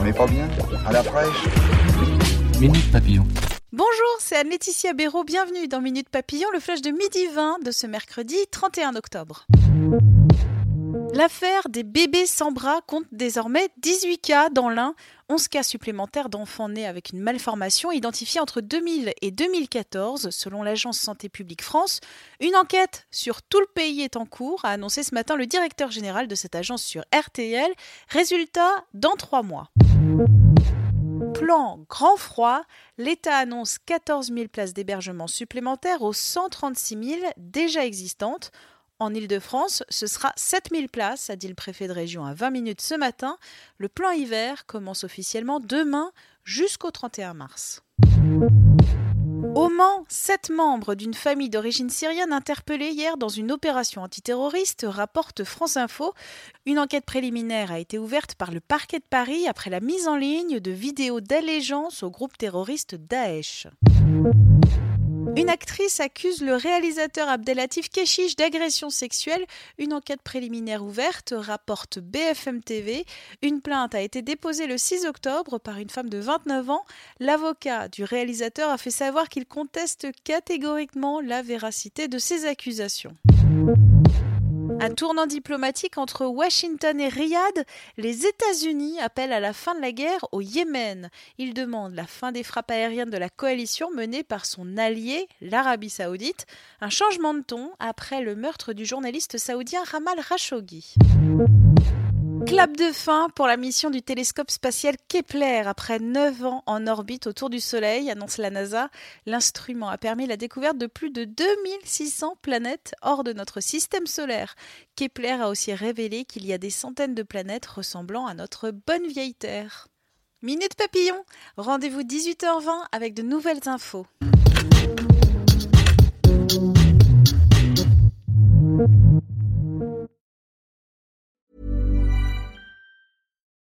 On n'est pas bien À la fraîche Minute Papillon. Bonjour, c'est Anne-Laetitia Béraud. Bienvenue dans Minute Papillon, le flash de midi 20 de ce mercredi 31 octobre. L'affaire des bébés sans bras compte désormais 18 cas dans l'un, 11 cas supplémentaires d'enfants nés avec une malformation identifiés entre 2000 et 2014 selon l'agence Santé publique France. Une enquête sur tout le pays est en cours, a annoncé ce matin le directeur général de cette agence sur RTL. Résultat dans trois mois. Plan grand froid, l'État annonce 14 000 places d'hébergement supplémentaires aux 136 000 déjà existantes. En Ile-de-France, ce sera 7000 places, a dit le préfet de région à 20 minutes ce matin. Le plan hiver commence officiellement demain jusqu'au 31 mars. Au Mans, sept membres d'une famille d'origine syrienne interpellés hier dans une opération antiterroriste, rapporte France Info. Une enquête préliminaire a été ouverte par le parquet de Paris après la mise en ligne de vidéos d'allégeance au groupe terroriste Daesh. Une actrice accuse le réalisateur Abdelatif Keshish d'agression sexuelle. Une enquête préliminaire ouverte rapporte BFM TV. Une plainte a été déposée le 6 octobre par une femme de 29 ans. L'avocat du réalisateur a fait savoir qu'il conteste catégoriquement la véracité de ces accusations. Un tournant diplomatique entre Washington et Riyad, les États-Unis appellent à la fin de la guerre au Yémen. Ils demandent la fin des frappes aériennes de la coalition menée par son allié, l'Arabie saoudite. Un changement de ton après le meurtre du journaliste saoudien Ramal Khashoggi. Clap de fin pour la mission du télescope spatial Kepler. Après 9 ans en orbite autour du Soleil, annonce la NASA, l'instrument a permis la découverte de plus de 2600 planètes hors de notre système solaire. Kepler a aussi révélé qu'il y a des centaines de planètes ressemblant à notre bonne vieille Terre. Minute Papillon, rendez-vous 18h20 avec de nouvelles infos.